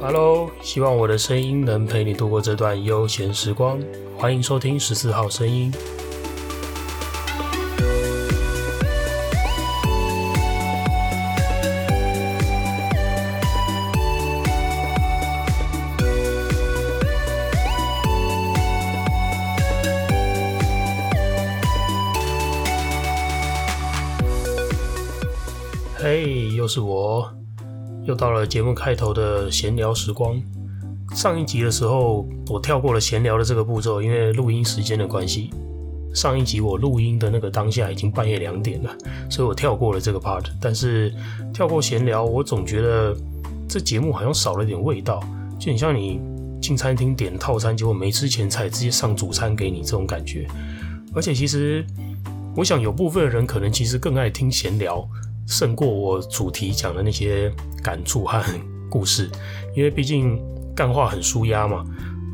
Hello，希望我的声音能陪你度过这段悠闲时光。欢迎收听十四号声音。了节目开头的闲聊时光。上一集的时候，我跳过了闲聊的这个步骤，因为录音时间的关系。上一集我录音的那个当下已经半夜两点了，所以我跳过了这个 part。但是跳过闲聊，我总觉得这节目好像少了点味道，就很像你进餐厅点套餐，结果没吃前菜，直接上主餐给你这种感觉。而且其实，我想有部分人可能其实更爱听闲聊。胜过我主题讲的那些感触和故事，因为毕竟干话很舒压嘛。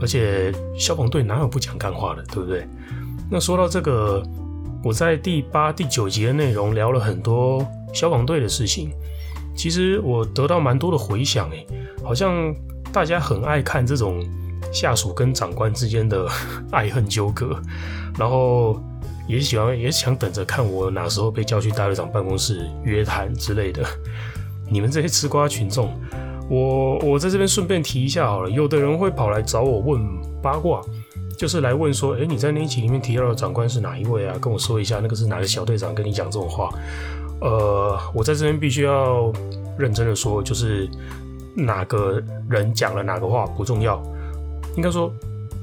而且消防队哪有不讲干话的，对不对？那说到这个，我在第八、第九集的内容聊了很多消防队的事情，其实我得到蛮多的回响，诶，好像大家很爱看这种下属跟长官之间的 爱恨纠葛，然后。也喜欢，也想等着看我哪时候被叫去大队长办公室约谈之类的。你们这些吃瓜群众，我我在这边顺便提一下好了。有的人会跑来找我问八卦，就是来问说，诶，你在那一集里面提到的长官是哪一位啊？跟我说一下，那个是哪个小队长跟你讲这种话？呃，我在这边必须要认真的说，就是哪个人讲了哪个话不重要，应该说。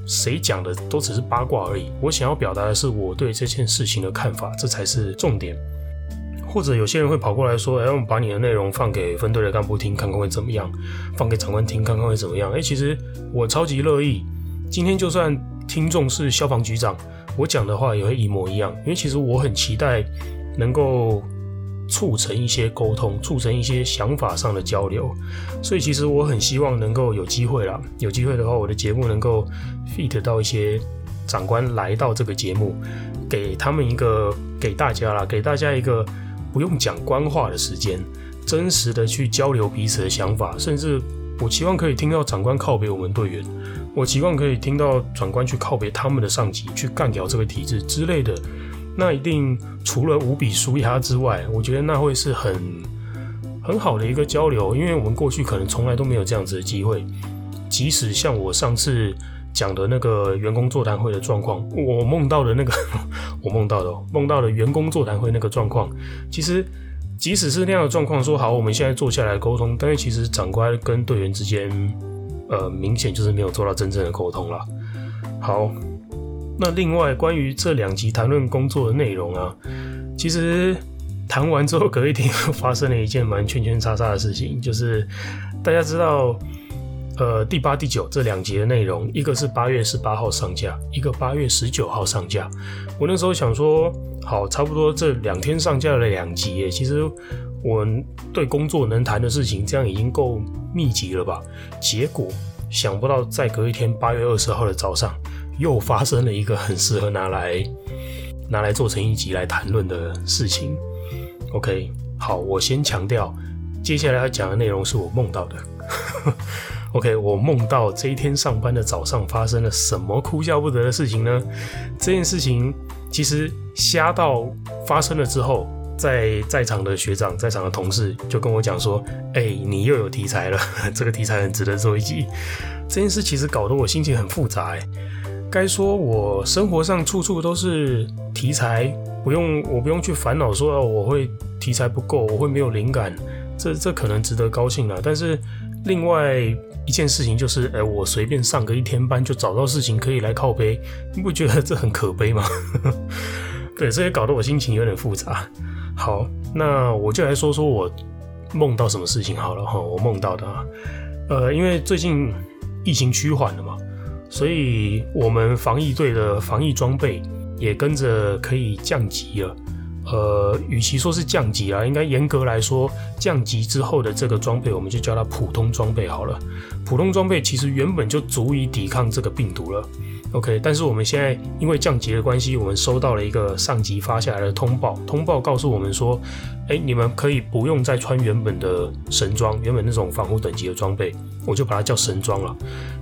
谁讲的都只是八卦而已。我想要表达的是我对这件事情的看法，这才是重点。或者有些人会跑过来说：“哎，我们把你的内容放给分队的干部听，看看会怎么样；放给长官听，看看会怎么样。”哎，其实我超级乐意。今天就算听众是消防局长，我讲的话也会一模一样。因为其实我很期待能够。促成一些沟通，促成一些想法上的交流，所以其实我很希望能够有机会啦。有机会的话，我的节目能够 fit 到一些长官来到这个节目，给他们一个，给大家啦，给大家一个不用讲官话的时间，真实的去交流彼此的想法，甚至我期望可以听到长官靠北我们队员，我期望可以听到长官去靠别他们的上级，去干掉这个体制之类的。那一定除了无比舒压之外，我觉得那会是很很好的一个交流，因为我们过去可能从来都没有这样子的机会。即使像我上次讲的那个员工座谈会的状况，我梦到的那个，我梦到的梦到的员工座谈会那个状况，其实即使是那样的状况，说好我们现在坐下来沟通，但是其实长官跟队员之间，呃，明显就是没有做到真正的沟通了。好。那另外，关于这两集谈论工作的内容啊，其实谈完之后，隔一天又发生了一件蛮圈圈叉叉的事情，就是大家知道，呃，第八、第九这两集的内容，一个是八月十八号上架，一个八月十九号上架。我那时候想说，好，差不多这两天上架了两集耶，其实我对工作能谈的事情，这样已经够密集了吧？结果想不到，再隔一天，八月二十号的早上。又发生了一个很适合拿来拿来做成一集来谈论的事情。OK，好，我先强调，接下来要讲的内容是我梦到的。OK，我梦到这一天上班的早上发生了什么哭笑不得的事情呢？这件事情其实瞎到发生了之后，在在场的学长、在场的同事就跟我讲说：“哎、你又有题材了，这个题材很值得做一集。”这件事其实搞得我心情很复杂、欸。该说，我生活上处处都是题材，不用我不用去烦恼说哦，我会题材不够，我会没有灵感，这这可能值得高兴啦。但是另外一件事情就是，哎，我随便上个一天班就找到事情可以来靠背，你不觉得这很可悲吗？对，这也搞得我心情有点复杂。好，那我就来说说我梦到什么事情好了哈。我梦到的啊，呃，因为最近疫情趋缓了嘛。所以，我们防疫队的防疫装备也跟着可以降级了。呃，与其说是降级啊，应该严格来说，降级之后的这个装备，我们就叫它普通装备好了。普通装备其实原本就足以抵抗这个病毒了。OK，但是我们现在因为降级的关系，我们收到了一个上级发下来的通报，通报告诉我们说，哎，你们可以不用再穿原本的神装，原本那种防护等级的装备，我就把它叫神装了。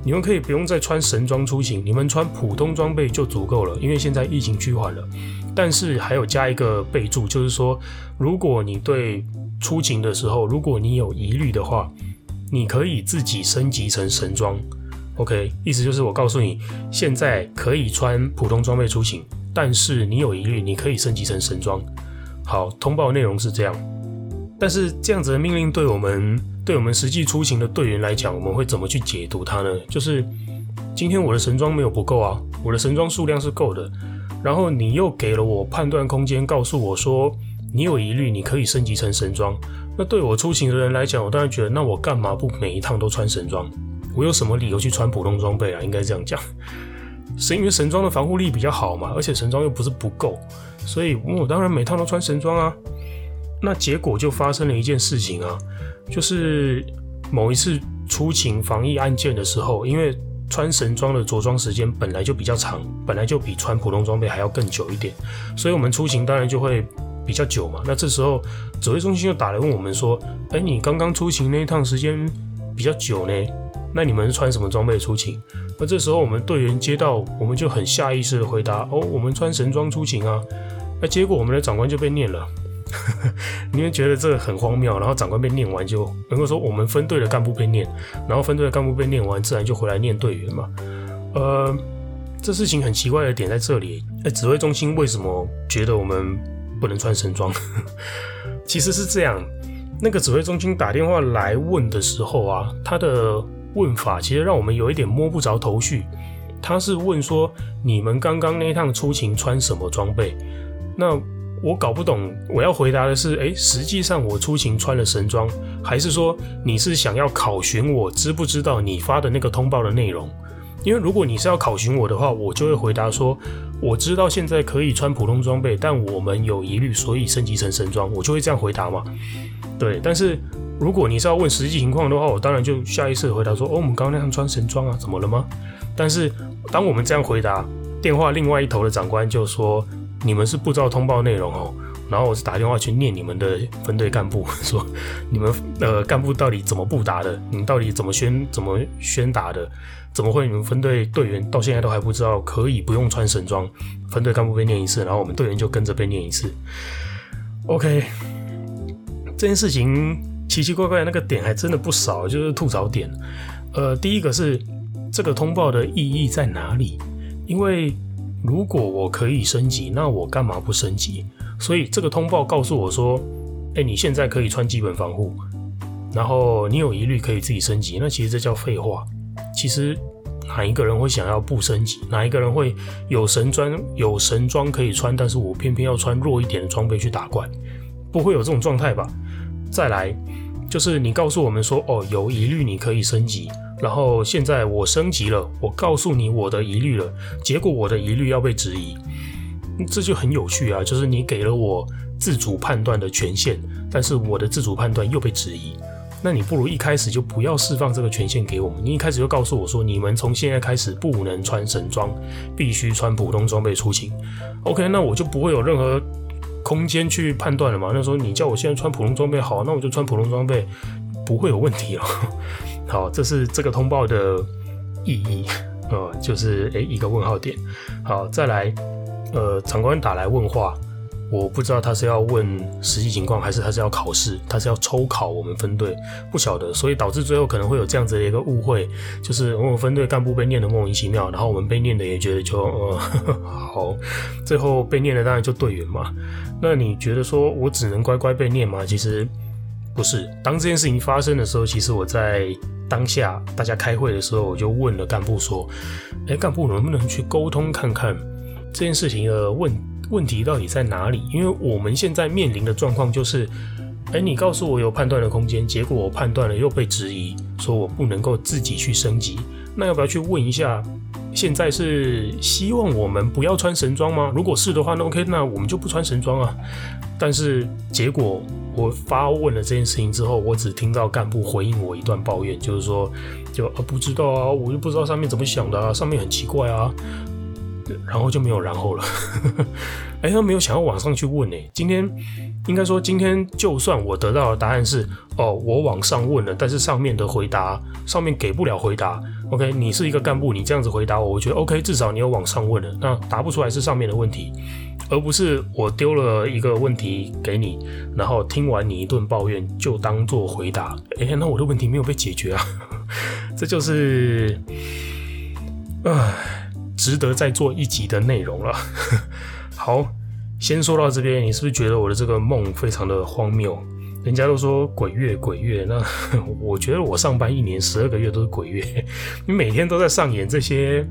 你们可以不用再穿神装出行，你们穿普通装备就足够了，因为现在疫情趋缓了。但是还有加一个备注，就是说，如果你对出勤的时候，如果你有疑虑的话，你可以自己升级成神装。OK，意思就是我告诉你，现在可以穿普通装备出行，但是你有疑虑，你可以升级成神装。好，通报内容是这样，但是这样子的命令对我们对我们实际出行的队员来讲，我们会怎么去解读它呢？就是今天我的神装没有不够啊，我的神装数量是够的，然后你又给了我判断空间，告诉我说你有疑虑，你可以升级成神装。那对我出行的人来讲，我当然觉得，那我干嘛不每一趟都穿神装？我有什么理由去穿普通装备啊？应该这样讲，是因为神装的防护力比较好嘛，而且神装又不是不够，所以我当然每趟都穿神装啊。那结果就发生了一件事情啊，就是某一次出勤防疫案件的时候，因为穿神装的着装时间本来就比较长，本来就比穿普通装备还要更久一点，所以我们出勤当然就会比较久嘛。那这时候指挥中心就打来问我们说：“哎，你刚刚出勤那一趟时间比较久呢？”那你们是穿什么装备出勤？那这时候我们队员接到，我们就很下意识的回答：哦，我们穿神装出勤啊。那结果我们的长官就被念了，你们觉得这个很荒谬。然后长官被念完就能够说我们分队的干部被念，然后分队的干部被念完，自然就回来念队员嘛。呃，这事情很奇怪的点在这里，哎，指挥中心为什么觉得我们不能穿神装？其实是这样，那个指挥中心打电话来问的时候啊，他的。问法其实让我们有一点摸不着头绪。他是问说：“你们刚刚那一趟出勤穿什么装备？”那我搞不懂。我要回答的是：诶，实际上我出勤穿了神装，还是说你是想要考询我知不知道你发的那个通报的内容？因为如果你是要考询我的话，我就会回答说：“我知道现在可以穿普通装备，但我们有疑虑，所以升级成神装。”我就会这样回答嘛。对，但是。如果你是要问实际情况的话，我当然就下意识回答说：“哦，我们刚刚那样穿神装啊，怎么了吗？”但是当我们这样回答，电话另外一头的长官就说：“你们是不知道通报内容哦。”然后我是打电话去念你们的分队干部，说：“你们呃干部到底怎么不答的？你们到底怎么宣怎么宣达的？怎么会你们分队队员到现在都还不知道可以不用穿神装？”分队干部被念一次，然后我们队员就跟着被念一次。OK，这件事情。奇奇怪怪那个点还真的不少，就是吐槽点。呃，第一个是这个通报的意义在哪里？因为如果我可以升级，那我干嘛不升级？所以这个通报告诉我说，哎，你现在可以穿基本防护，然后你有疑虑可以自己升级。那其实这叫废话。其实哪一个人会想要不升级？哪一个人会有神装有神装可以穿，但是我偏偏要穿弱一点的装备去打怪？不会有这种状态吧？再来，就是你告诉我们说，哦，有疑虑你可以升级，然后现在我升级了，我告诉你我的疑虑了，结果我的疑虑要被质疑，这就很有趣啊！就是你给了我自主判断的权限，但是我的自主判断又被质疑，那你不如一开始就不要释放这个权限给我们，你一开始就告诉我说，你们从现在开始不能穿神装，必须穿普通装备出行。OK，那我就不会有任何。空间去判断了嘛？那时候你叫我现在穿普通装备好，那我就穿普通装备，不会有问题了。好，这是这个通报的意义，呃，就是诶、一个问号点。好，再来，呃，长官打来问话，我不知道他是要问实际情况，还是他是要考试，他是要抽考我们分队，不晓得，所以导致最后可能会有这样子的一个误会，就是我们分队干部被念得莫名其妙，然后我们被念的也觉得就呃 好，最后被念的当然就队员嘛。那你觉得说我只能乖乖被念吗？其实不是。当这件事情发生的时候，其实我在当下大家开会的时候，我就问了干部说：“哎，干部能不能去沟通看看这件事情的问问题到底在哪里？因为我们现在面临的状况就是，哎，你告诉我有判断的空间，结果我判断了又被质疑，说我不能够自己去升级。那要不要去问一下现在是希望我们不要穿神装吗？如果是的话，那 OK，那我们就不穿神装啊。但是结果我发问了这件事情之后，我只听到干部回应我一段抱怨，就是说，就啊不知道啊，我就不知道上面怎么想的啊，上面很奇怪啊，然后就没有然后了。哎，他没有想要往上去问呢，今天。应该说，今天就算我得到的答案是哦，我往上问了，但是上面的回答上面给不了回答。OK，你是一个干部，你这样子回答我，我觉得 OK，至少你有往上问了。那答不出来是上面的问题，而不是我丢了一个问题给你，然后听完你一顿抱怨就当做回答。哎，那我的问题没有被解决啊，这就是，唉，值得再做一集的内容了。好。先说到这边，你是不是觉得我的这个梦非常的荒谬？人家都说鬼月鬼月，那 我觉得我上班一年十二个月都是鬼月，你每天都在上演这些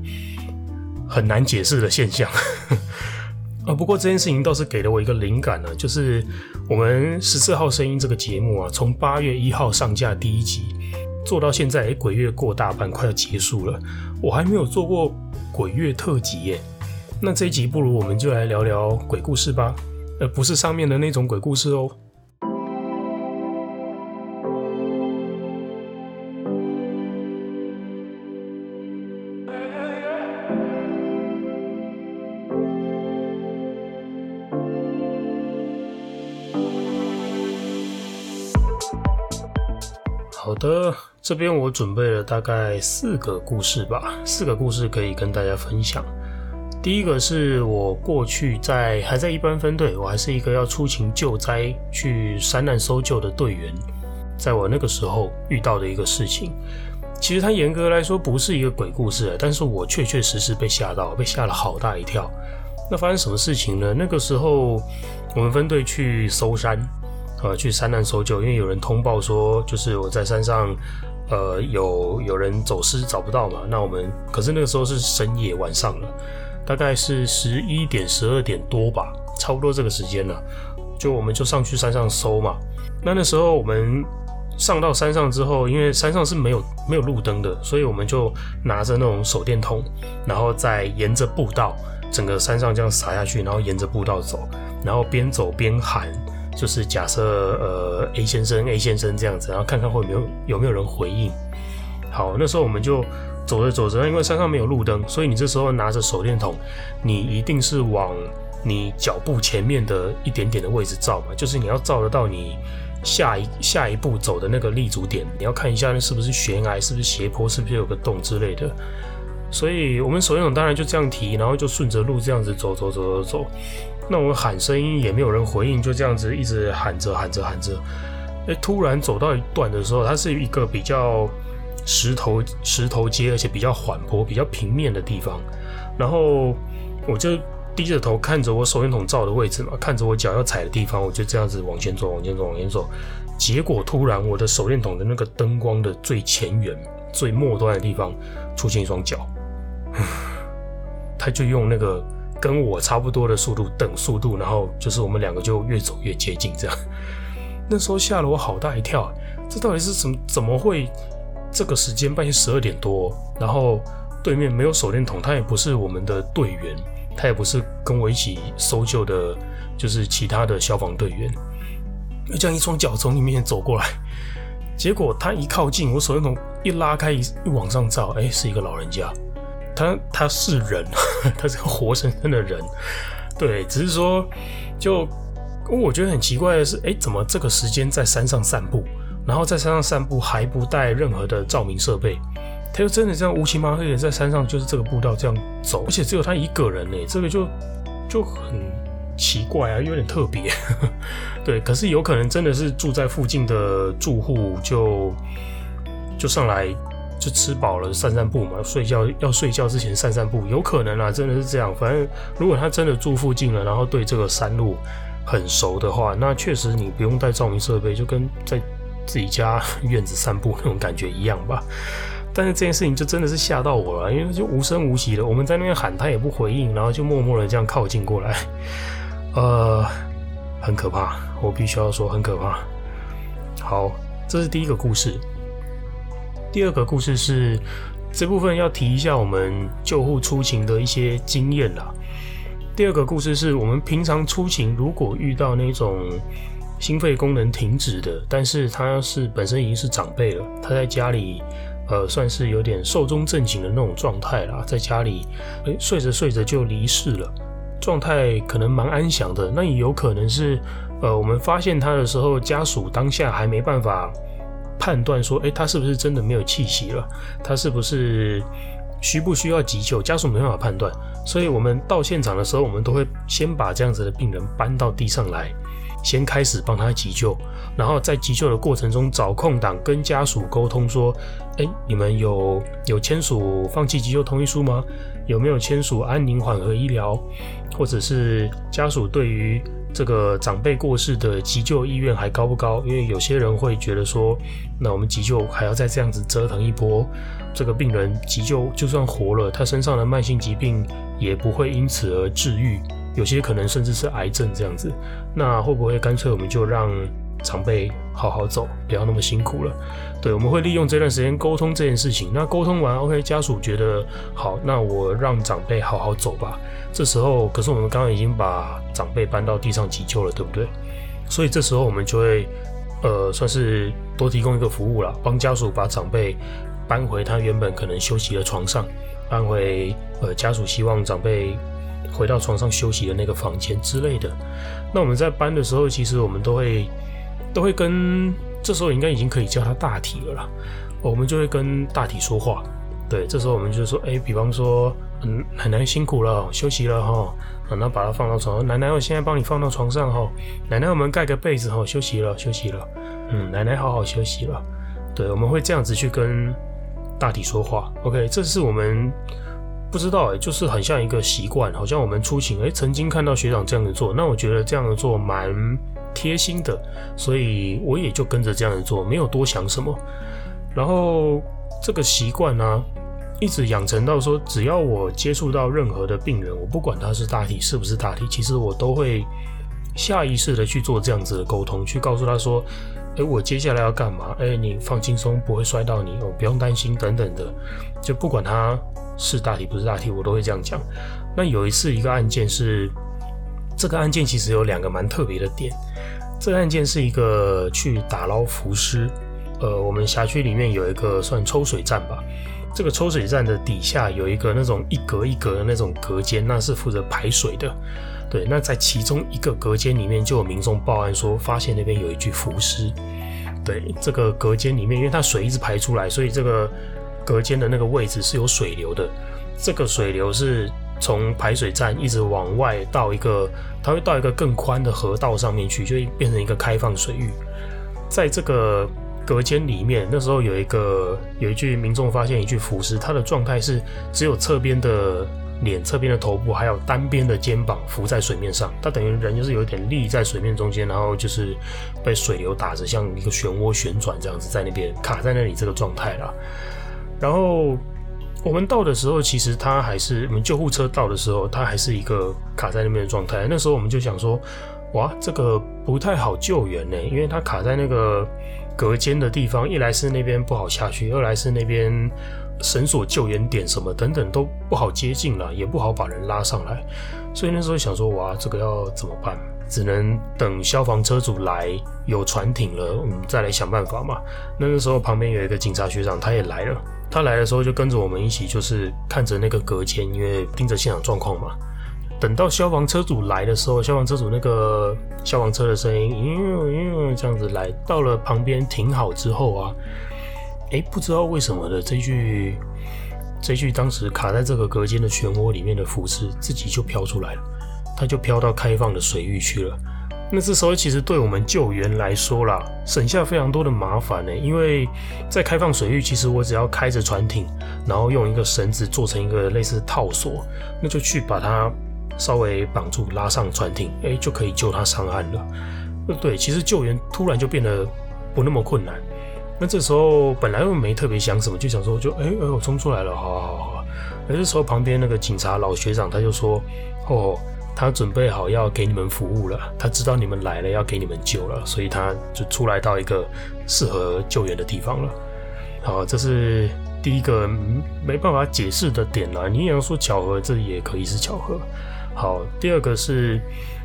很难解释的现象。啊，不过这件事情倒是给了我一个灵感呢，就是我们十四号声音这个节目啊，从八月一号上架第一集做到现在，哎，鬼月过大半，快要结束了，我还没有做过鬼月特辑耶。那这一集不如我们就来聊聊鬼故事吧，而不是上面的那种鬼故事哦。好的，这边我准备了大概四个故事吧，四个故事可以跟大家分享。第一个是我过去在还在一般分队，我还是一个要出勤救灾去山难搜救的队员，在我那个时候遇到的一个事情。其实它严格来说不是一个鬼故事，但是我确确实实被吓到，被吓了好大一跳。那发生什么事情呢？那个时候我们分队去搜山，呃，去山难搜救，因为有人通报说，就是我在山上，呃，有有人走失找不到嘛。那我们可是那个时候是深夜晚上了。大概是十一点、十二点多吧，差不多这个时间了。就我们就上去山上搜嘛。那那时候我们上到山上之后，因为山上是没有没有路灯的，所以我们就拿着那种手电筒，然后再沿着步道，整个山上这样撒下去，然后沿着步道走，然后边走边喊，就是假设呃 A 先生 A 先生这样子，然后看看会没有有没有人回应。好，那时候我们就。走着走着，因为山上没有路灯，所以你这时候拿着手电筒，你一定是往你脚步前面的一点点的位置照嘛，就是你要照得到你下一下一步走的那个立足点，你要看一下那是不是悬崖，是不是斜坡，是不是有个洞之类的。所以我们手电筒当然就这样提，然后就顺着路这样子走走走走走。那我喊声音也没有人回应，就这样子一直喊着喊着喊着。哎，突然走到一段的时候，它是一个比较。石头石头街，而且比较缓坡、比较平面的地方，然后我就低着头看着我手电筒照的位置嘛，看着我脚要踩的地方，我就这样子往前走、往前走、往前走。结果突然，我的手电筒的那个灯光的最前缘、最末端的地方出现一双脚，他就用那个跟我差不多的速度等速度，然后就是我们两个就越走越接近，这样。那时候吓了我好大一跳，这到底是怎么怎么会？这个时间半夜十二点多，然后对面没有手电筒，他也不是我们的队员，他也不是跟我一起搜救的，就是其他的消防队员。就这样一双脚从里面走过来，结果他一靠近，我手电筒一拉开一往上照，哎，是一个老人家，他他是人，他是个活生生的人，对，只是说就我觉得很奇怪的是，哎，怎么这个时间在山上散步？然后在山上散步还不带任何的照明设备，他就真的这样乌漆嘛黑的在山上，就是这个步道这样走，而且只有他一个人呢，这个就就很奇怪啊，有点特别。对，可是有可能真的是住在附近的住户就就上来就吃饱了散散步嘛，睡觉要睡觉之前散散步，有可能啊，真的是这样。反正如果他真的住附近了，然后对这个山路很熟的话，那确实你不用带照明设备，就跟在。自己家院子散步那种感觉一样吧，但是这件事情就真的是吓到我了，因为就无声无息的，我们在那边喊他也不回应，然后就默默的这样靠近过来，呃，很可怕，我必须要说很可怕。好，这是第一个故事。第二个故事是这部分要提一下我们救护出勤的一些经验啦。第二个故事是我们平常出勤，如果遇到那种心肺功能停止的，但是他是本身已经是长辈了，他在家里呃算是有点寿终正寝的那种状态啦，在家里诶睡着睡着就离世了，状态可能蛮安详的。那也有可能是呃我们发现他的时候，家属当下还没办法判断说，诶他是不是真的没有气息了，他是不是？需不需要急救？家属没办法判断，所以我们到现场的时候，我们都会先把这样子的病人搬到地上来，先开始帮他急救，然后在急救的过程中找空档跟家属沟通说：“哎，你们有有签署放弃急救同意书吗？有没有签署安宁缓和医疗？或者是家属对于？”这个长辈过世的急救意愿还高不高？因为有些人会觉得说，那我们急救还要再这样子折腾一波，这个病人急救就算活了，他身上的慢性疾病也不会因此而治愈，有些可能甚至是癌症这样子。那会不会干脆我们就让长辈好好走，不要那么辛苦了？对，我们会利用这段时间沟通这件事情。那沟通完，OK，家属觉得好，那我让长辈好好走吧。这时候，可是我们刚刚已经把长辈搬到地上急救了，对不对？所以这时候我们就会，呃，算是多提供一个服务了，帮家属把长辈搬回他原本可能休息的床上，搬回呃家属希望长辈回到床上休息的那个房间之类的。那我们在搬的时候，其实我们都会都会跟。这时候应该已经可以叫他大体了啦，我们就会跟大体说话。对，这时候我们就说，哎，比方说，嗯，奶奶辛苦了，休息了哈，然后把他放到床。奶奶，我现在帮你放到床上哈。奶奶，我们盖个被子哈，休息了，休息了。嗯，奶奶好好休息了。对，我们会这样子去跟大体说话。OK，这是我们不知道哎，就是很像一个习惯，好像我们出勤哎，曾经看到学长这样子做，那我觉得这样子做蛮。贴心的，所以我也就跟着这样子做，没有多想什么。然后这个习惯呢，一直养成到说，只要我接触到任何的病人，我不管他是大体是不是大体，其实我都会下意识的去做这样子的沟通，去告诉他说：“诶，我接下来要干嘛？诶，你放轻松，不会摔到你哦，不用担心等等的。”就不管他是大题不是大题，我都会这样讲。那有一次一个案件是。这个案件其实有两个蛮特别的点。这个案件是一个去打捞浮尸，呃，我们辖区里面有一个算抽水站吧。这个抽水站的底下有一个那种一格一格的那种隔间，那是负责排水的。对，那在其中一个隔间里面就有民众报案说，发现那边有一具浮尸。对，这个隔间里面，因为它水一直排出来，所以这个隔间的那个位置是有水流的。这个水流是。从排水站一直往外到一个，它会到一个更宽的河道上面去，就变成一个开放水域。在这个隔间里面，那时候有一个有一具民众发现一具浮尸，他的状态是只有侧边的脸、侧边的头部，还有单边的肩膀浮在水面上。他等于人就是有点立在水面中间，然后就是被水流打着，像一个漩涡旋转这样子，在那边卡在那里这个状态了。然后。我们到的时候，其实他还是我们救护车到的时候，他还是一个卡在那边的状态。那时候我们就想说，哇，这个不太好救援呢，因为他卡在那个隔间的地方，一来是那边不好下去，二来是那边绳索救援点什么等等都不好接近了，也不好把人拉上来。所以那时候想说，哇，这个要怎么办？只能等消防车组来，有船艇了，我们再来想办法嘛。那个时候旁边有一个警察学长，他也来了。他来的时候就跟着我们一起，就是看着那个隔间，因为盯着现场状况嘛。等到消防车主来的时候，消防车主那个消防车的声音，嗯嗯，这样子来到了旁边停好之后啊，诶，不知道为什么的这具这具当时卡在这个隔间的漩涡里面的浮尸，自己就飘出来了，它就飘到开放的水域去了。那这时候其实对我们救援来说啦，省下非常多的麻烦呢。因为在开放水域，其实我只要开着船艇，然后用一个绳子做成一个类似套索，那就去把它稍微绑住，拉上船艇，哎，就可以救他上岸了。对，其实救援突然就变得不那么困难。那这时候本来又没特别想什么，就想说就哎哎，我冲出来了，好好好。而这时候旁边那个警察老学长他就说，哦。他准备好要给你们服务了，他知道你们来了要给你们救了，所以他就出来到一个适合救援的地方了。好，这是第一个没办法解释的点啦。你也要说巧合，这也可以是巧合。好，第二个是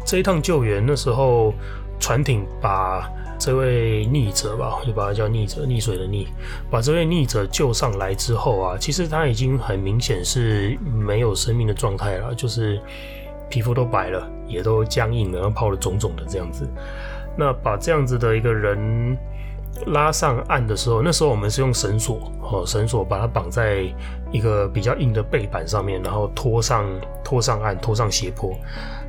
这一趟救援，那时候船艇把这位溺者吧，就把他叫溺者，溺水的溺，把这位溺者救上来之后啊，其实他已经很明显是没有生命的状态了，就是皮肤都白了，也都僵硬了，然后泡的肿肿的这样子。那把这样子的一个人拉上岸的时候，那时候我们是用绳索哦，绳索把它绑在一个比较硬的背板上面，然后拖上拖上岸，拖上斜坡。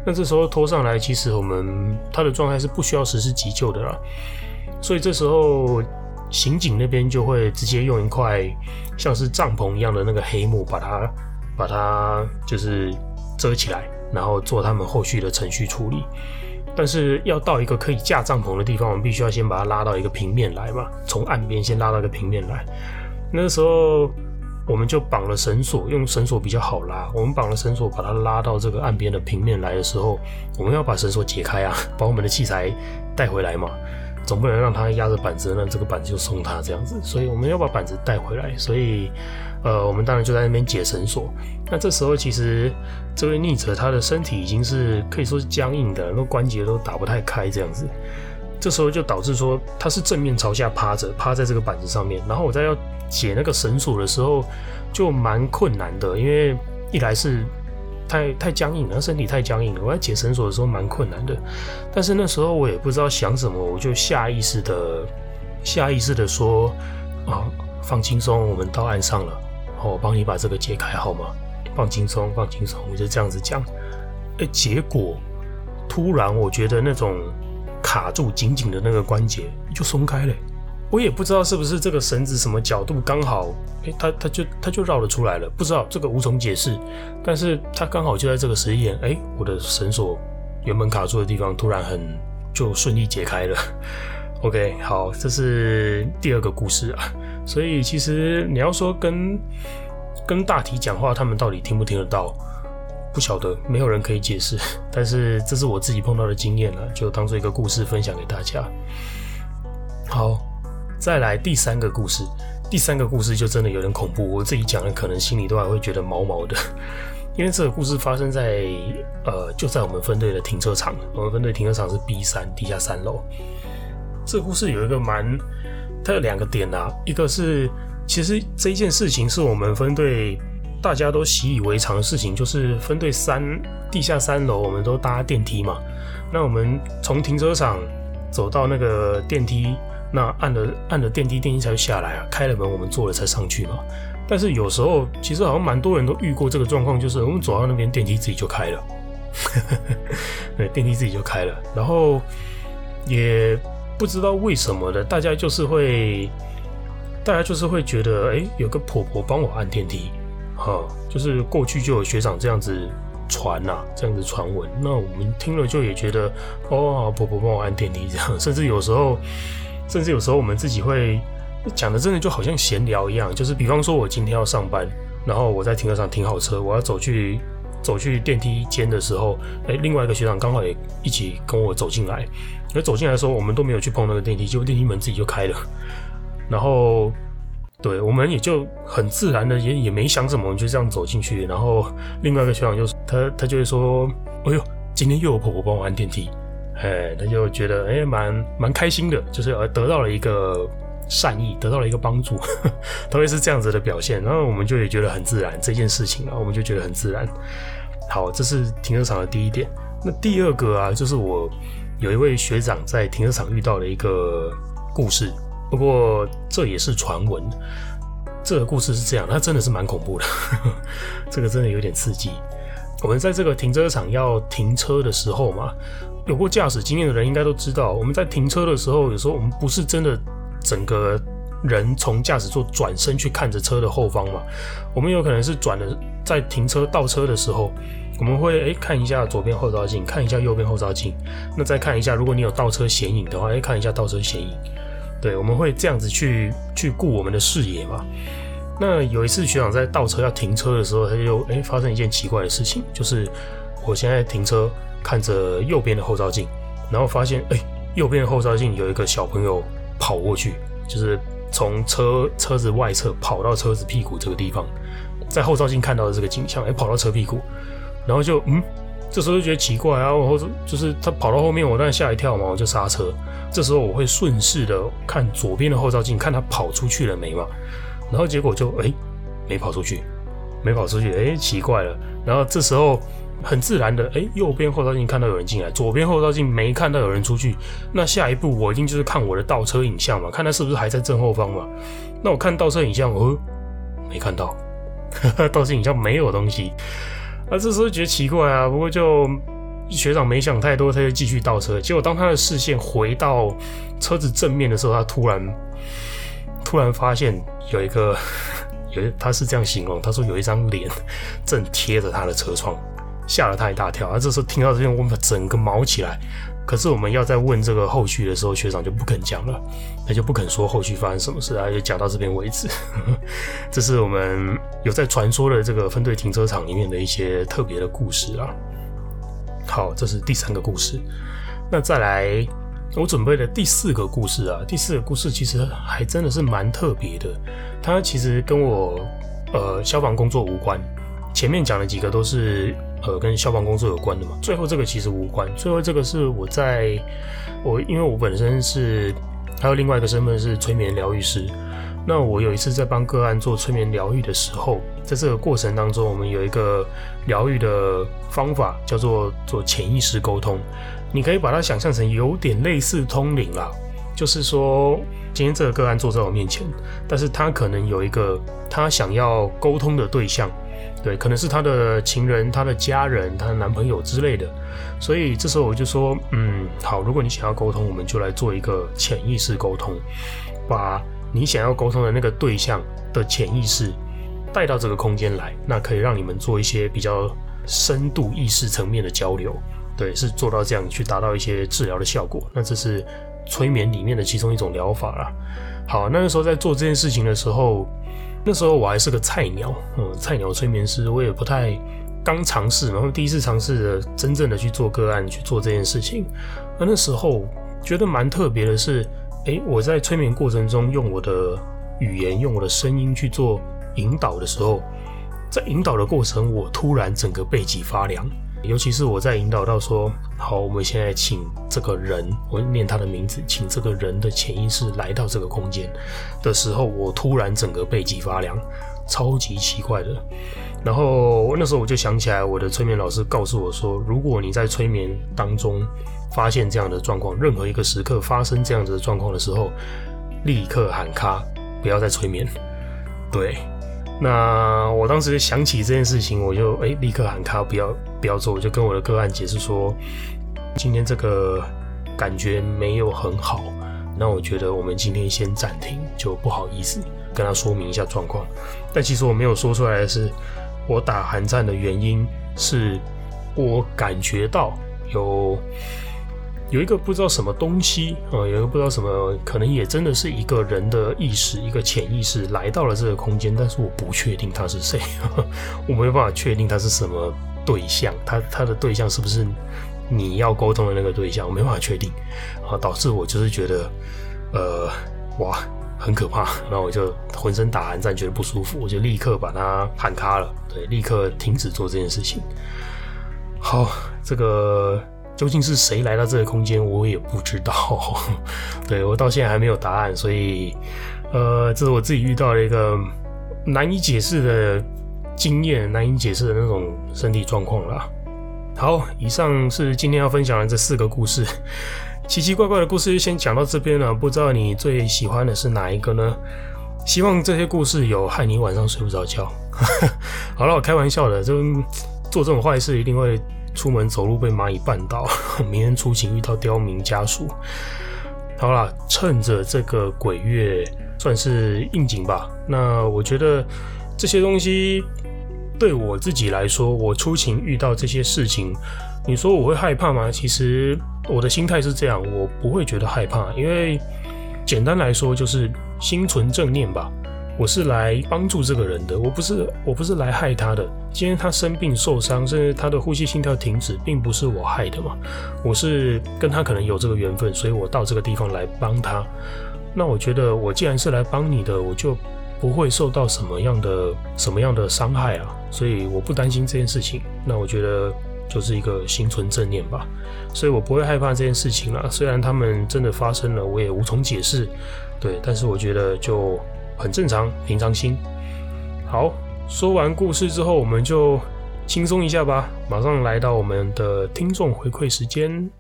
那这时候拖上来，其实我们他的状态是不需要实施急救的啦。所以这时候刑警那边就会直接用一块像是帐篷一样的那个黑幕，把它把它就是遮起来，然后做他们后续的程序处理。但是要到一个可以架帐篷的地方，我们必须要先把它拉到一个平面来嘛，从岸边先拉到一个平面来。那个时候我们就绑了绳索，用绳索比较好拉。我们绑了绳索，把它拉到这个岸边的平面来的时候，我们要把绳索解开啊，把我们的器材带回来嘛。总不能让它压着板子，那这个板子就松它这样子。所以我们要把板子带回来，所以。呃，我们当然就在那边解绳索。那这时候其实这位溺者他的身体已经是可以说是僵硬的，那关节都打不太开这样子。这时候就导致说他是正面朝下趴着，趴在这个板子上面。然后我在要解那个绳索的时候就蛮困难的，因为一来是太太僵硬了，身体太僵硬了。我在解绳索的时候蛮困难的，但是那时候我也不知道想什么，我就下意识的下意识的说啊，放轻松，我们到岸上了。好我帮你把这个解开好吗？放轻松，放轻松，我就这样子讲。哎，结果突然我觉得那种卡住紧紧的那个关节就松开了。我也不知道是不是这个绳子什么角度刚好，哎，它它就它就绕了出来了。不知道这个无从解释，但是它刚好就在这个时间，哎，我的绳索原本卡住的地方突然很就顺利解开了。OK，好，这是第二个故事啊。所以其实你要说跟跟大体讲话，他们到底听不听得到？不晓得，没有人可以解释。但是这是我自己碰到的经验了，就当做一个故事分享给大家。好，再来第三个故事。第三个故事就真的有点恐怖，我自己讲的可能心里都还会觉得毛毛的，因为这个故事发生在呃就在我们分队的停车场。我们分队停车场是 B 三地下三楼。这个故事有一个蛮。它有两个点啊，一个是其实这一件事情是我们分队大家都习以为常的事情，就是分队三地下三楼，我们都搭电梯嘛。那我们从停车场走到那个电梯，那按了按了电梯，电梯才会下来啊，开了门我们坐了才上去嘛。但是有时候其实好像蛮多人都遇过这个状况，就是我们走到那边电梯自己就开了，对，电梯自己就开了，然后也。不知道为什么的，大家就是会，大家就是会觉得，哎、有个婆婆帮我按电梯，哈，就是过去就有学长这样子传呐、啊，这样子传闻。那我们听了就也觉得，哦，婆婆帮我按电梯这样。甚至有时候，甚至有时候我们自己会讲的，真的就好像闲聊一样。就是比方说，我今天要上班，然后我在停车场停好车，我要走去走去电梯间的时候，哎、另外一个学长刚好也一起跟我走进来。而走进来的时候，我们都没有去碰那个电梯，结果电梯门自己就开了。然后，对，我们也就很自然的，也也没想什么，就这样走进去。然后，另外一个学长就他他就会说：“哎呦，今天又有婆婆帮我按电梯。”哎，他就觉得哎，蛮蛮开心的，就是得到了一个善意，得到了一个帮助，特别是这样子的表现。然后我们就也觉得很自然这件事情啊，我们就觉得很自然。好，这是停车场的第一点。那第二个啊，就是我。有一位学长在停车场遇到了一个故事，不过这也是传闻。这个故事是这样，它真的是蛮恐怖的，这个真的有点刺激。我们在这个停车场要停车的时候嘛，有过驾驶经验的人应该都知道，我们在停车的时候，有时候我们不是真的整个人从驾驶座转身去看着车的后方嘛，我们有可能是转的，在停车倒车的时候。我们会诶看一下左边后照镜，看一下右边后照镜，那再看一下，如果你有倒车显影的话，诶看一下倒车显影。对，我们会这样子去去顾我们的视野嘛。那有一次学长在倒车要停车的时候，他就诶发生一件奇怪的事情，就是我现在停车看着右边的后照镜，然后发现诶右边的后照镜有一个小朋友跑过去，就是从车车子外侧跑到车子屁股这个地方，在后照镜看到的这个景象，哎，跑到车屁股，然后就嗯，这时候就觉得奇怪啊，或者就是他跑到后面，我当然吓一跳嘛，我就刹车。这时候我会顺势的看左边的后照镜，看他跑出去了没嘛，然后结果就哎，没跑出去，没跑出去，哎，奇怪了。然后这时候。很自然的，哎，右边后照镜看到有人进来，左边后照镜没看到有人出去。那下一步我一定就是看我的倒车影像嘛，看他是不是还在正后方嘛。那我看倒车影像，哦，没看到，倒车影像没有东西。啊这时候觉得奇怪啊，不过就学长没想太多，他就继续倒车。结果当他的视线回到车子正面的时候，他突然突然发现有一个，有他是这样形容，他说有一张脸正贴着他的车窗。吓了他一大跳，啊！这时候听到这边，我们整个毛起来。可是我们要再问这个后续的时候，学长就不肯讲了，他就不肯说后续发生什么事，他就讲到这边为止。这是我们有在传说的这个分队停车场里面的一些特别的故事啊。好，这是第三个故事。那再来，我准备的第四个故事啊，第四个故事其实还真的是蛮特别的。它其实跟我呃消防工作无关，前面讲的几个都是。呃，跟消防工作有关的嘛。最后这个其实无关。最后这个是我在我，因为我本身是还有另外一个身份是催眠疗愈师。那我有一次在帮个案做催眠疗愈的时候，在这个过程当中，我们有一个疗愈的方法叫做做潜意识沟通。你可以把它想象成有点类似通灵啦，就是说今天这个个案坐在我面前，但是他可能有一个他想要沟通的对象。对，可能是她的情人、她的家人、她的男朋友之类的，所以这时候我就说，嗯，好，如果你想要沟通，我们就来做一个潜意识沟通，把你想要沟通的那个对象的潜意识带到这个空间来，那可以让你们做一些比较深度意识层面的交流。对，是做到这样去达到一些治疗的效果。那这是催眠里面的其中一种疗法啦。好，那个时候在做这件事情的时候。那时候我还是个菜鸟，嗯，菜鸟催眠师，我也不太刚尝试，然后第一次尝试的真正的去做个案去做这件事情。那那时候觉得蛮特别的是，诶，我在催眠过程中用我的语言、用我的声音去做引导的时候，在引导的过程，我突然整个背脊发凉。尤其是我在引导到说，好，我们现在请这个人，我念他的名字，请这个人的潜意识来到这个空间的时候，我突然整个背脊发凉，超级奇怪的。然后那时候我就想起来，我的催眠老师告诉我说，如果你在催眠当中发现这样的状况，任何一个时刻发生这样子的状况的时候，立刻喊卡，不要再催眠。对。那我当时想起这件事情，我就哎、立刻喊卡，不要不要做。我就跟我的个案解释说，今天这个感觉没有很好，那我觉得我们今天先暂停，就不好意思跟他说明一下状况。但其实我没有说出来的是，我打寒战的原因是我感觉到有。有一个不知道什么东西啊，有一个不知道什么，可能也真的是一个人的意识，一个潜意识来到了这个空间，但是我不确定他是谁，我没有办法确定他是什么对象，他他的对象是不是你要沟通的那个对象，我没办法确定啊，导致我就是觉得，呃，哇，很可怕，然后我就浑身打寒战，觉得不舒服，我就立刻把他喊卡了，对，立刻停止做这件事情。好，这个。究竟是谁来到这个空间，我也不知道。对，我到现在还没有答案，所以，呃，这是我自己遇到的一个难以解释的经验，难以解释的那种身体状况啦。好，以上是今天要分享的这四个故事，奇奇怪怪的故事先讲到这边了。不知道你最喜欢的是哪一个呢？希望这些故事有害你晚上睡不着觉。好了，我开玩笑的，就做这种坏事一定会。出门走路被蚂蚁绊倒，明天出勤遇到刁民家属。好啦，趁着这个鬼月算是应景吧。那我觉得这些东西对我自己来说，我出勤遇到这些事情，你说我会害怕吗？其实我的心态是这样，我不会觉得害怕，因为简单来说就是心存正念吧。我是来帮助这个人的，我不是我不是来害他的。今天他生病受伤，甚至他的呼吸心跳停止，并不是我害的嘛。我是跟他可能有这个缘分，所以我到这个地方来帮他。那我觉得我既然是来帮你的，我就不会受到什么样的什么样的伤害啊，所以我不担心这件事情。那我觉得就是一个心存正念吧，所以我不会害怕这件事情了。虽然他们真的发生了，我也无从解释，对，但是我觉得就很正常，平常心。好，说完故事之后，我们就轻松一下吧，马上来到我们的听众回馈时间。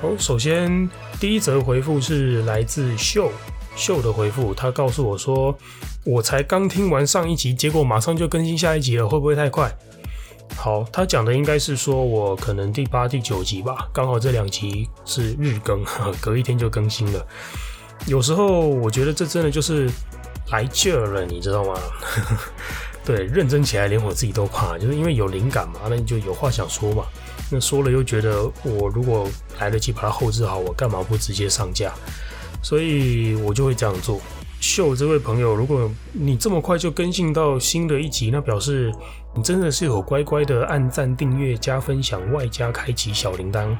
好，首先第一则回复是来自秀秀的回复，他告诉我说：“我才刚听完上一集，结果马上就更新下一集了，会不会太快？”好，他讲的应该是说我可能第八、第九集吧，刚好这两集是日更，隔一天就更新了。有时候我觉得这真的就是来劲儿了，你知道吗？对，认真起来连我自己都怕，就是因为有灵感嘛，那你就有话想说嘛。那说了又觉得，我如果来得及把它后置好，我干嘛不直接上架？所以我就会这样做。秀这位朋友，如果你这么快就更新到新的一集，那表示你真的是有乖乖的按赞、订阅、加分享，外加开启小铃铛，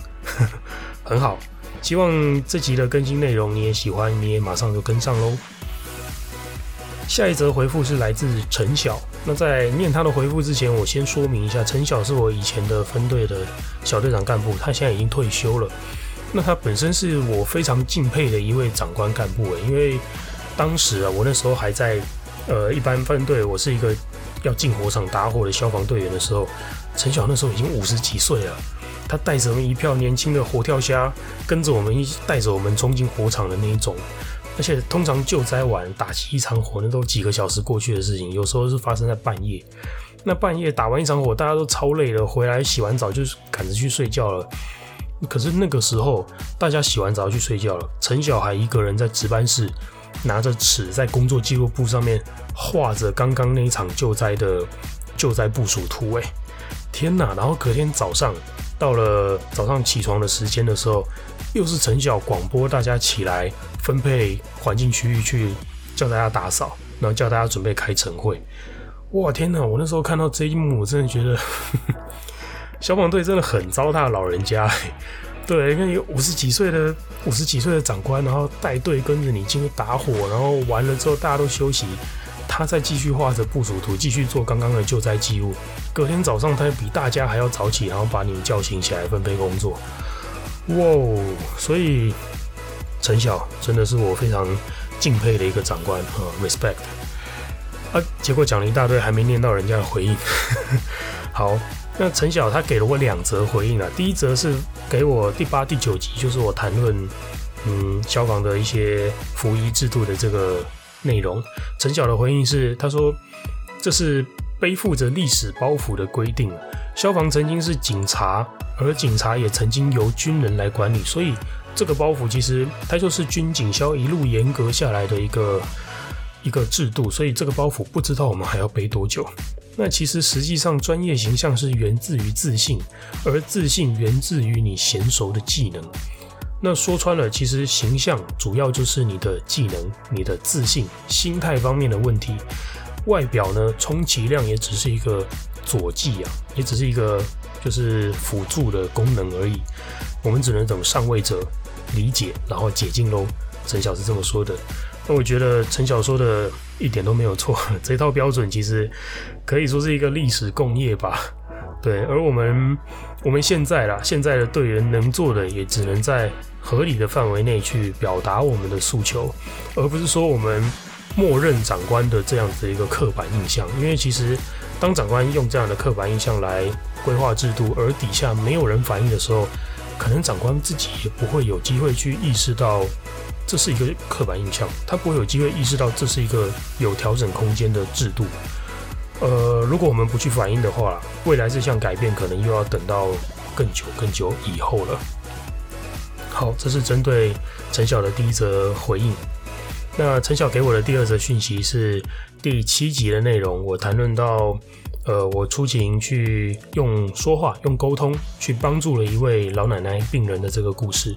很好。希望这集的更新内容你也喜欢，你也马上就跟上喽。下一则回复是来自陈晓。那在念他的回复之前，我先说明一下，陈晓是我以前的分队的小队长干部，他现在已经退休了。那他本身是我非常敬佩的一位长官干部诶，因为当时啊，我那时候还在呃一般分队，我是一个要进火场打火的消防队员的时候，陈晓那时候已经五十几岁了，他带着我们一票年轻的活跳虾，跟着我们一带着我们冲进火场的那一种。而且通常救灾完打起一场火，那都几个小时过去的事情，有时候是发生在半夜。那半夜打完一场火，大家都超累了，回来洗完澡就赶着去睡觉了。可是那个时候，大家洗完澡去睡觉了，陈小孩一个人在值班室，拿着尺在工作记录簿上面画着刚刚那一场救灾的救灾部署图。哎，天哪！然后隔天早上到了早上起床的时间的时候，又是陈小广播大家起来。分配环境区域去叫大家打扫，然后叫大家准备开晨会。哇天哪！我那时候看到这一幕，我真的觉得 消防队真的很糟蹋老人家。对，因为有五十几岁的五十几岁的长官，然后带队跟着你进去打火，然后完了之后大家都休息，他再继续画着部署图，继续做刚刚的救灾记录。隔天早上他比大家还要早起，然后把你们叫醒起来分配工作。哇，所以。陈晓真的是我非常敬佩的一个长官啊，respect。啊，结果讲了一大堆，还没念到人家的回应。好，那陈晓他给了我两则回应啊。第一则是给我第八、第九集，就是我谈论嗯消防的一些服役制度的这个内容。陈晓的回应是，他说这是背负着历史包袱的规定。消防曾经是警察，而警察也曾经由军人来管理，所以。这个包袱其实它就是军警消一路严格下来的一个一个制度，所以这个包袱不知道我们还要背多久。那其实实际上专业形象是源自于自信，而自信源自于你娴熟的技能。那说穿了，其实形象主要就是你的技能、你的自信、心态方面的问题。外表呢，充其量也只是一个佐剂啊，也只是一个就是辅助的功能而已。我们只能等上位者。理解，然后解禁喽。陈晓是这么说的。那我觉得陈晓说的一点都没有错。这套标准其实可以说是一个历史共业吧。对，而我们我们现在啦，现在的队员能做的也只能在合理的范围内去表达我们的诉求，而不是说我们默认长官的这样子一个刻板印象。因为其实当长官用这样的刻板印象来规划制度，而底下没有人反映的时候。可能长官自己也不会有机会去意识到这是一个刻板印象，他不会有机会意识到这是一个有调整空间的制度。呃，如果我们不去反映的话，未来这项改变可能又要等到更久更久以后了。好，这是针对陈晓的第一则回应。那陈晓给我的第二则讯息是第七集的内容，我谈论到。呃，我出勤去用说话、用沟通去帮助了一位老奶奶病人的这个故事。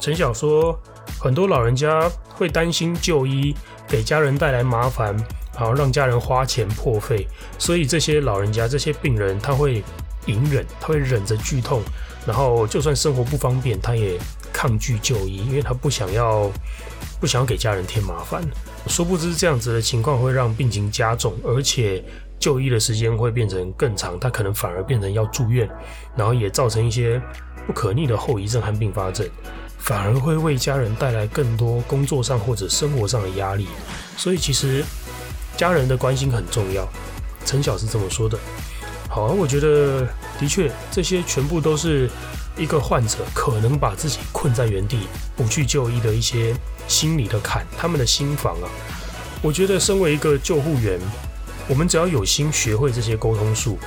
陈晓说，很多老人家会担心就医给家人带来麻烦，然后让家人花钱破费，所以这些老人家、这些病人，他会隐忍，他会忍着剧痛，然后就算生活不方便，他也抗拒就医，因为他不想要不想要给家人添麻烦。殊不知这样子的情况会让病情加重，而且就医的时间会变成更长，他可能反而变成要住院，然后也造成一些不可逆的后遗症和并发症。反而会为家人带来更多工作上或者生活上的压力，所以其实家人的关心很重要。陈晓是这么说的。好，我觉得的确，这些全部都是一个患者可能把自己困在原地不去就医的一些心理的坎，他们的心防啊。我觉得身为一个救护员，我们只要有心学会这些沟通术，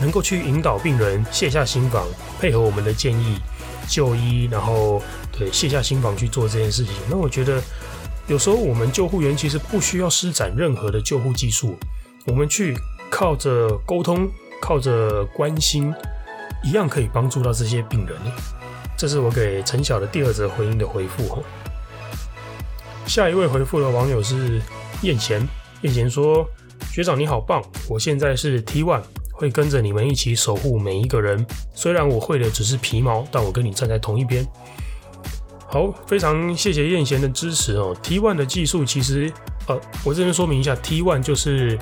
能够去引导病人卸下心防，配合我们的建议就医，然后。对，卸下心防去做这件事情。那我觉得，有时候我们救护员其实不需要施展任何的救护技术，我们去靠着沟通，靠着关心，一样可以帮助到这些病人。这是我给陈晓的第二则回应的回复。下一位回复的网友是燕贤，燕贤说：“学长你好棒，我现在是 T1，会跟着你们一起守护每一个人。虽然我会的只是皮毛，但我跟你站在同一边。”好，非常谢谢燕贤的支持哦。T one 的技术其实，呃，我这边说明一下，T one 就是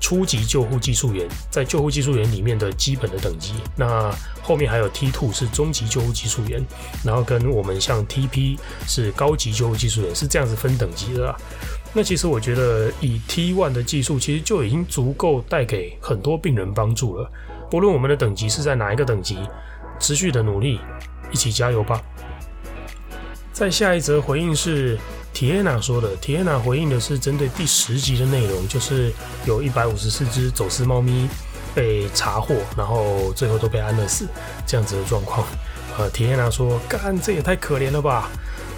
初级救护技术员，在救护技术员里面的基本的等级。那后面还有 T two 是中级救护技术员，然后跟我们像 TP 是高级救护技术员，是这样子分等级的啦。那其实我觉得，以 T one 的技术，其实就已经足够带给很多病人帮助了。不论我们的等级是在哪一个等级，持续的努力，一起加油吧。在下一则回应是 Tiana 说的，Tiana 回应的是针对第十集的内容，就是有一百五十四只走私猫咪被查获，然后最后都被安乐死这样子的状况。呃，Tiana 说，干，这也太可怜了吧？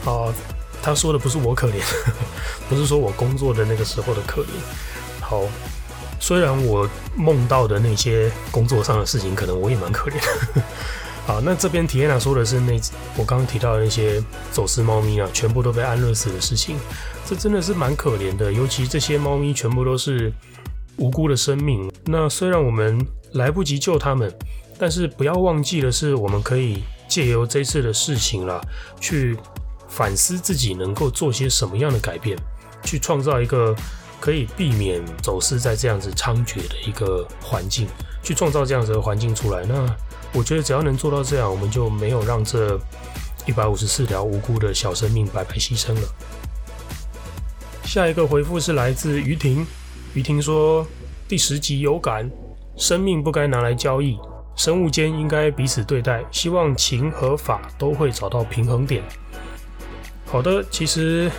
啊、他说的不是我可怜，不是说我工作的那个时候的可怜。好，虽然我梦到的那些工作上的事情，可能我也蛮可怜的。好，那这边提安娜说的是那我刚刚提到的那些走私猫咪啊，全部都被安乐死的事情，这真的是蛮可怜的。尤其这些猫咪全部都是无辜的生命。那虽然我们来不及救他们，但是不要忘记的是，我们可以借由这次的事情啦，去反思自己能够做些什么样的改变，去创造一个可以避免走私在这样子猖獗的一个环境，去创造这样子的环境出来。那我觉得只要能做到这样，我们就没有让这一百五十四条无辜的小生命白白牺牲了。下一个回复是来自于婷，于婷说：“第十集有感，生命不该拿来交易，生物间应该彼此对待，希望情和法都会找到平衡点。”好的，其实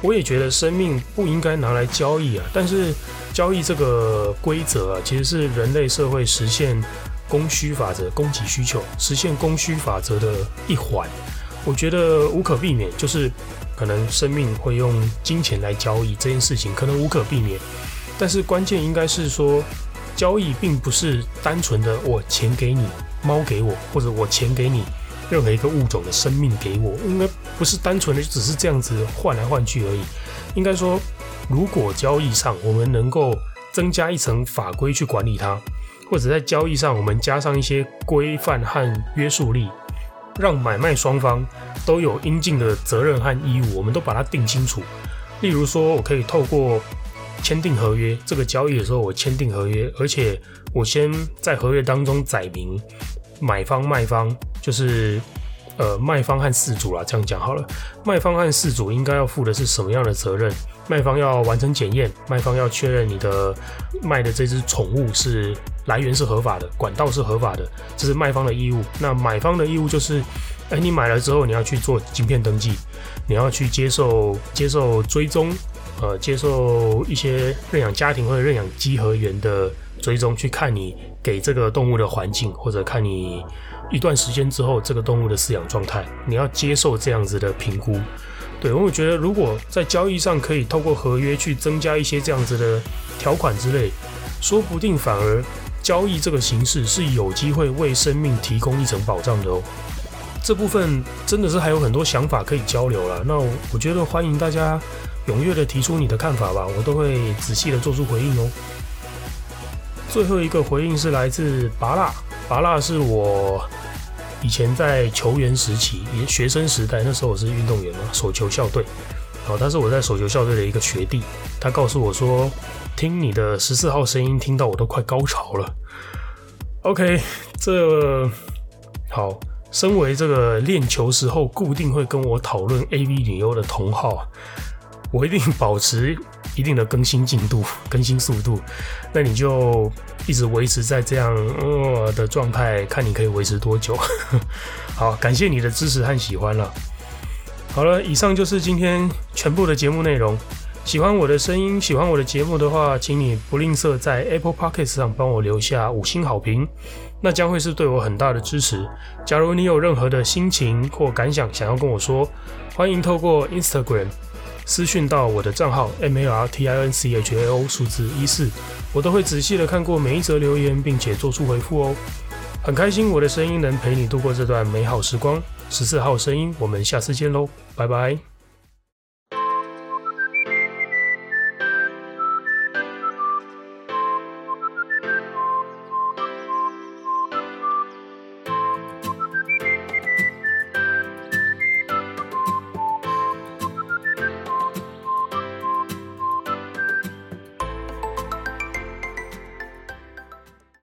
我也觉得生命不应该拿来交易啊，但是交易这个规则啊，其实是人类社会实现。供需法则，供给需求，实现供需法则的一环，我觉得无可避免，就是可能生命会用金钱来交易这件事情，可能无可避免。但是关键应该是说，交易并不是单纯的我钱给你，猫给我，或者我钱给你任何一个物种的生命给我，应该不是单纯的只是这样子换来换去而已。应该说，如果交易上我们能够增加一层法规去管理它。或者在交易上，我们加上一些规范和约束力，让买卖双方都有应尽的责任和义务，我们都把它定清楚。例如说，我可以透过签订合约，这个交易的时候我签订合约，而且我先在合约当中载明买方、卖方，就是呃卖方和事主啦，这样讲好了。卖方和事主应该要负的是什么样的责任？卖方要完成检验，卖方要确认你的卖的这只宠物是来源是合法的，管道是合法的，这是卖方的义务。那买方的义务就是，哎，你买了之后你要去做晶片登记，你要去接受接受追踪，呃，接受一些认养家庭或者认养稽核员的追踪，去看你给这个动物的环境，或者看你一段时间之后这个动物的饲养状态，你要接受这样子的评估。对，我觉得如果在交易上可以透过合约去增加一些这样子的条款之类，说不定反而交易这个形式是有机会为生命提供一层保障的哦。这部分真的是还有很多想法可以交流了。那我觉得欢迎大家踊跃的提出你的看法吧，我都会仔细的做出回应哦。最后一个回应是来自拔蜡，拔蜡是我以前在球员时期，也学生时代，那时候我是运动员嘛，手球校队。好，他是我在手球校队的一个学弟，他告诉我说，听你的十四号声音，听到我都快高潮了。OK，这好，身为这个练球时候固定会跟我讨论 AV 女优的同号，我一定保持。一定的更新进度、更新速度，那你就一直维持在这样呃的状态，看你可以维持多久。好，感谢你的支持和喜欢了。好了，以上就是今天全部的节目内容。喜欢我的声音，喜欢我的节目的话，请你不吝啬在 Apple Podcast 上帮我留下五星好评，那将会是对我很大的支持。假如你有任何的心情或感想想要跟我说，欢迎透过 Instagram。私讯到我的账号 m a r t i n c h a o 数字一四，我都会仔细的看过每一则留言，并且做出回复哦。很开心我的声音能陪你度过这段美好时光。十四号声音，我们下次见喽，拜拜。